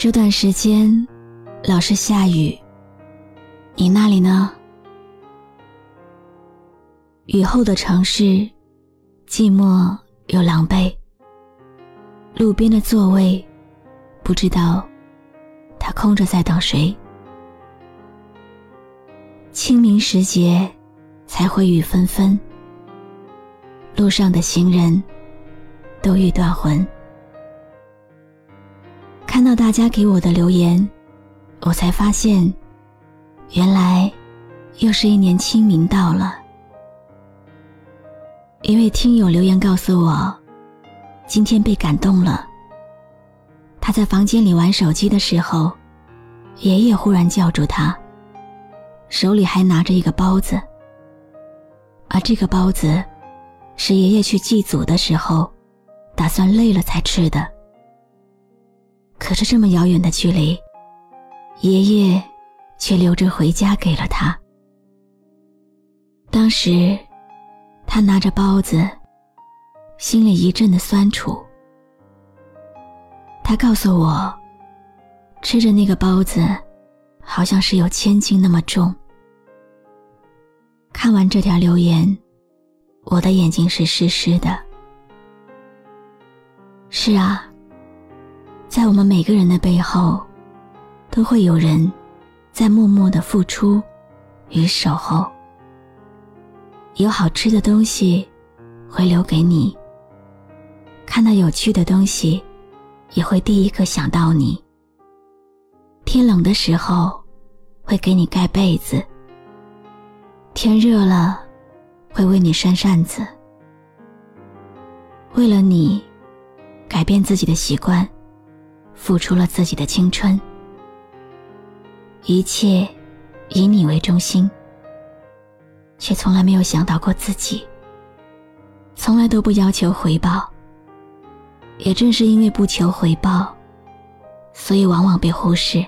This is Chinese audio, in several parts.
这段时间。老是下雨，你那里呢？雨后的城市，寂寞又狼狈。路边的座位，不知道他空着在等谁。清明时节，才会雨纷纷。路上的行人，都欲断魂。看到大家给我的留言。我才发现，原来又是一年清明到了。一位听友留言告诉我，今天被感动了。他在房间里玩手机的时候，爷爷忽然叫住他，手里还拿着一个包子，而这个包子是爷爷去祭祖的时候，打算累了才吃的。可是这么遥远的距离。爷爷却留着回家给了他。当时，他拿着包子，心里一阵的酸楚。他告诉我，吃着那个包子，好像是有千斤那么重。看完这条留言，我的眼睛是湿湿的。是啊，在我们每个人的背后。都会有人在默默的付出与守候。有好吃的东西会留给你，看到有趣的东西也会第一个想到你。天冷的时候会给你盖被子，天热了会为你扇扇子。为了你，改变自己的习惯，付出了自己的青春。一切以你为中心，却从来没有想到过自己。从来都不要求回报，也正是因为不求回报，所以往往被忽视。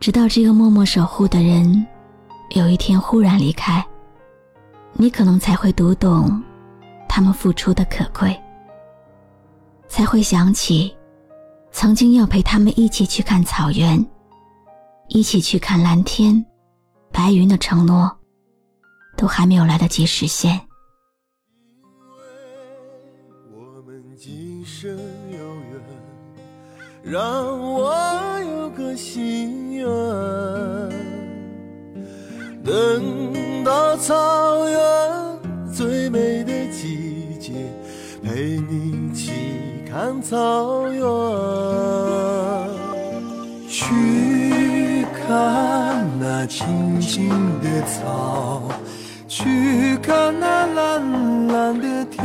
直到这个默默守护的人有一天忽然离开，你可能才会读懂他们付出的可贵，才会想起曾经要陪他们一起去看草原。一起去看蓝天、白云的承诺，都还没有来得及实现。因为我们今生有缘，让我有个心愿，等到草原最美的季节，陪你去看草原，看那青青的草，去看那蓝蓝的天，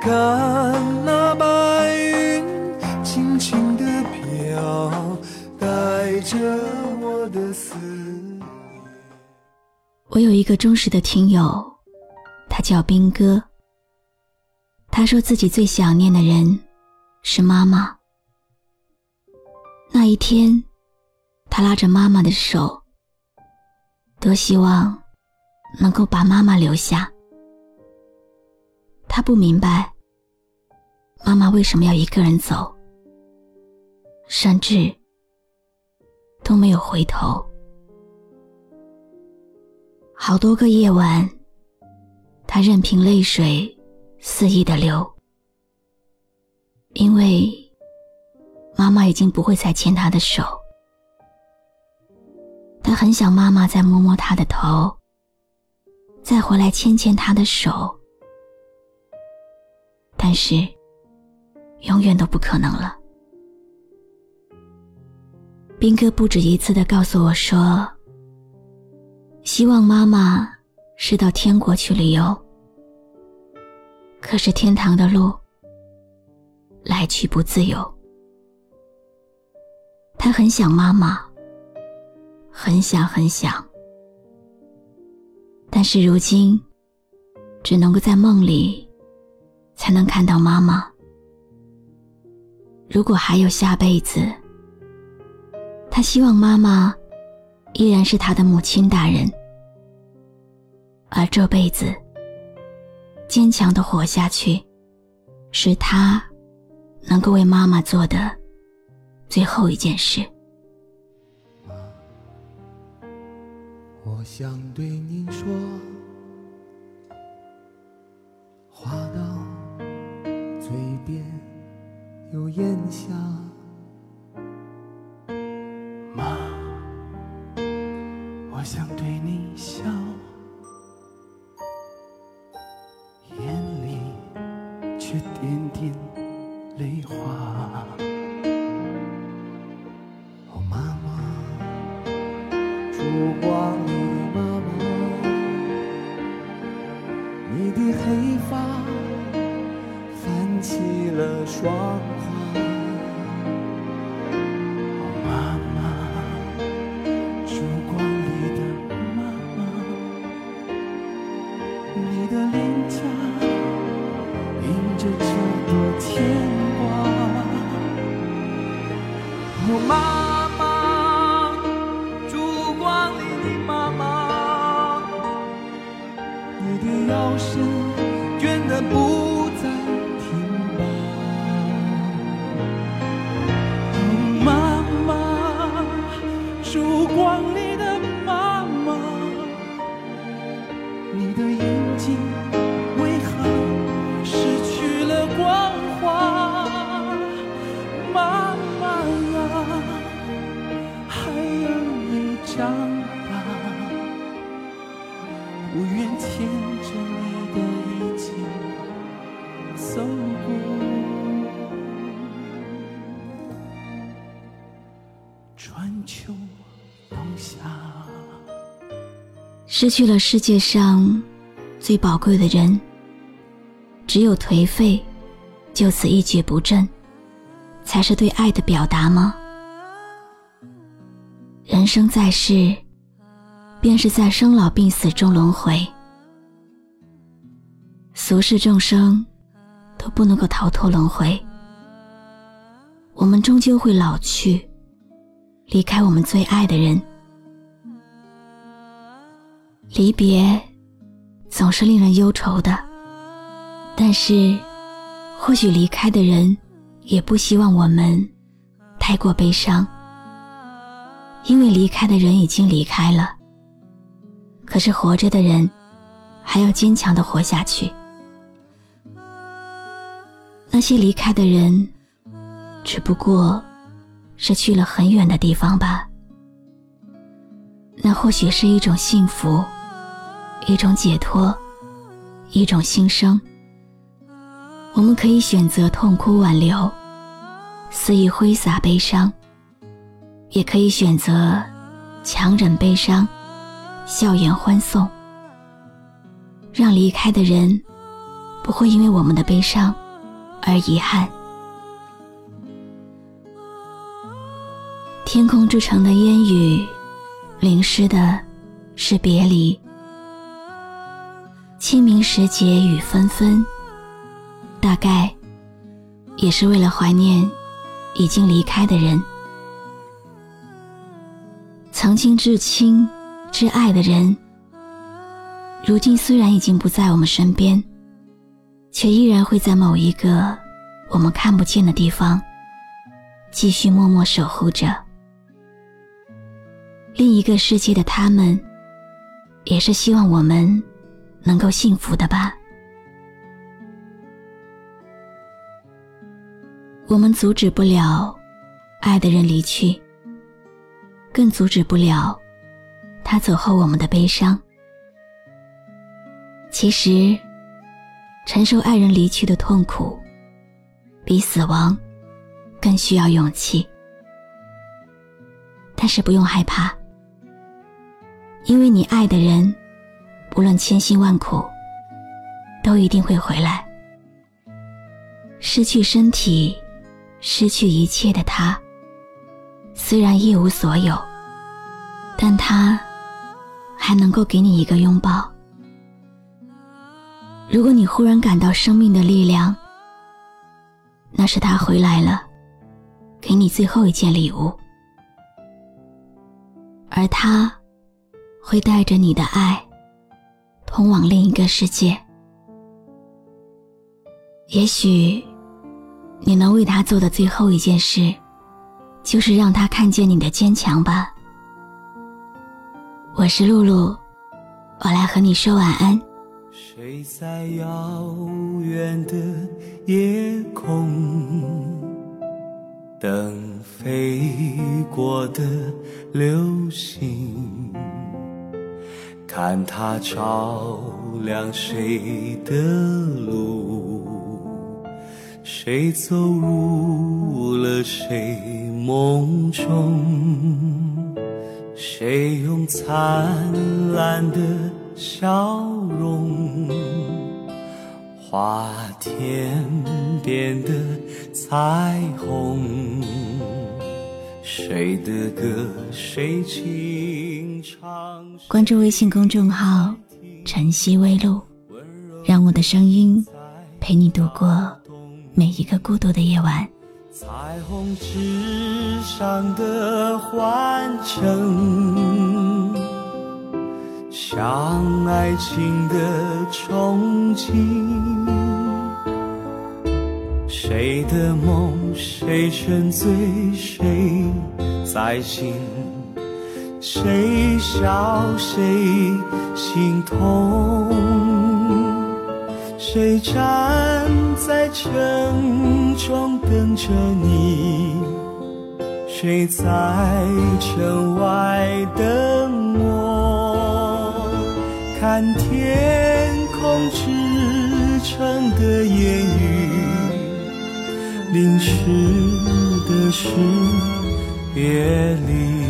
看那白云轻轻的飘，带着我的思念。我有一个忠实的听友，他叫兵哥。他说自己最想念的人是妈妈。那一天，他拉着妈妈的手，多希望能够把妈妈留下。他不明白，妈妈为什么要一个人走，甚至都没有回头。好多个夜晚，他任凭泪水肆意的流，因为妈妈。已经不会再牵他的手。他很想妈妈再摸摸他的头，再回来牵牵他的手，但是永远都不可能了。斌哥不止一次的告诉我说：“希望妈妈是到天国去旅游。”可是天堂的路来去不自由。他很想妈妈，很想很想，但是如今只能够在梦里才能看到妈妈。如果还有下辈子，他希望妈妈依然是他的母亲大人，而这辈子坚强的活下去，是他能够为妈妈做的最后一件事。我想对您说，话到嘴边又咽下。我，妈妈，烛光里的妈妈，你的腰身失去了世界上最宝贵的人，只有颓废，就此一蹶不振，才是对爱的表达吗？人生在世，便是在生老病死中轮回，俗世众生都不能够逃脱轮回，我们终究会老去，离开我们最爱的人。离别总是令人忧愁的，但是或许离开的人也不希望我们太过悲伤，因为离开的人已经离开了。可是活着的人还要坚强的活下去。那些离开的人，只不过是去了很远的地方吧。那或许是一种幸福。一种解脱，一种新生。我们可以选择痛哭挽留，肆意挥洒悲伤；也可以选择强忍悲伤，笑颜欢送。让离开的人不会因为我们的悲伤而遗憾。天空之城的烟雨，淋湿的是别离。清明时节雨纷纷，大概也是为了怀念已经离开的人。曾经至亲、至爱的人，如今虽然已经不在我们身边，却依然会在某一个我们看不见的地方，继续默默守护着。另一个世界的他们，也是希望我们。能够幸福的吧。我们阻止不了爱的人离去，更阻止不了他走后我们的悲伤。其实，承受爱人离去的痛苦，比死亡更需要勇气。但是不用害怕，因为你爱的人，不论千辛万苦，都一定会回来。失去身体，失去一切的他，虽然一无所有，但他还能够给你一个拥抱。如果你忽然感到生命的力量，那是他回来了，给你最后一件礼物，而他会带着你的爱，通往另一个世界。也许，你能为他做的最后一件事，就是让他看见你的坚强吧。我是露露，我来和你说晚安。谁在遥远的夜空等飞过的流星？看它照亮谁的路，谁走入了谁梦中，谁用灿烂的笑容画天边的彩虹，谁的歌谁轻？关注微信公众号“晨曦微露”，让我的声音陪你度过每一个孤独的夜晚。彩虹之上的欢声。像爱情的憧憬，谁的梦谁沉醉，谁在醒，谁笑谁心痛，谁站在城中等着你，谁在城外等我。看天空织成的烟雨，淋湿的是别离。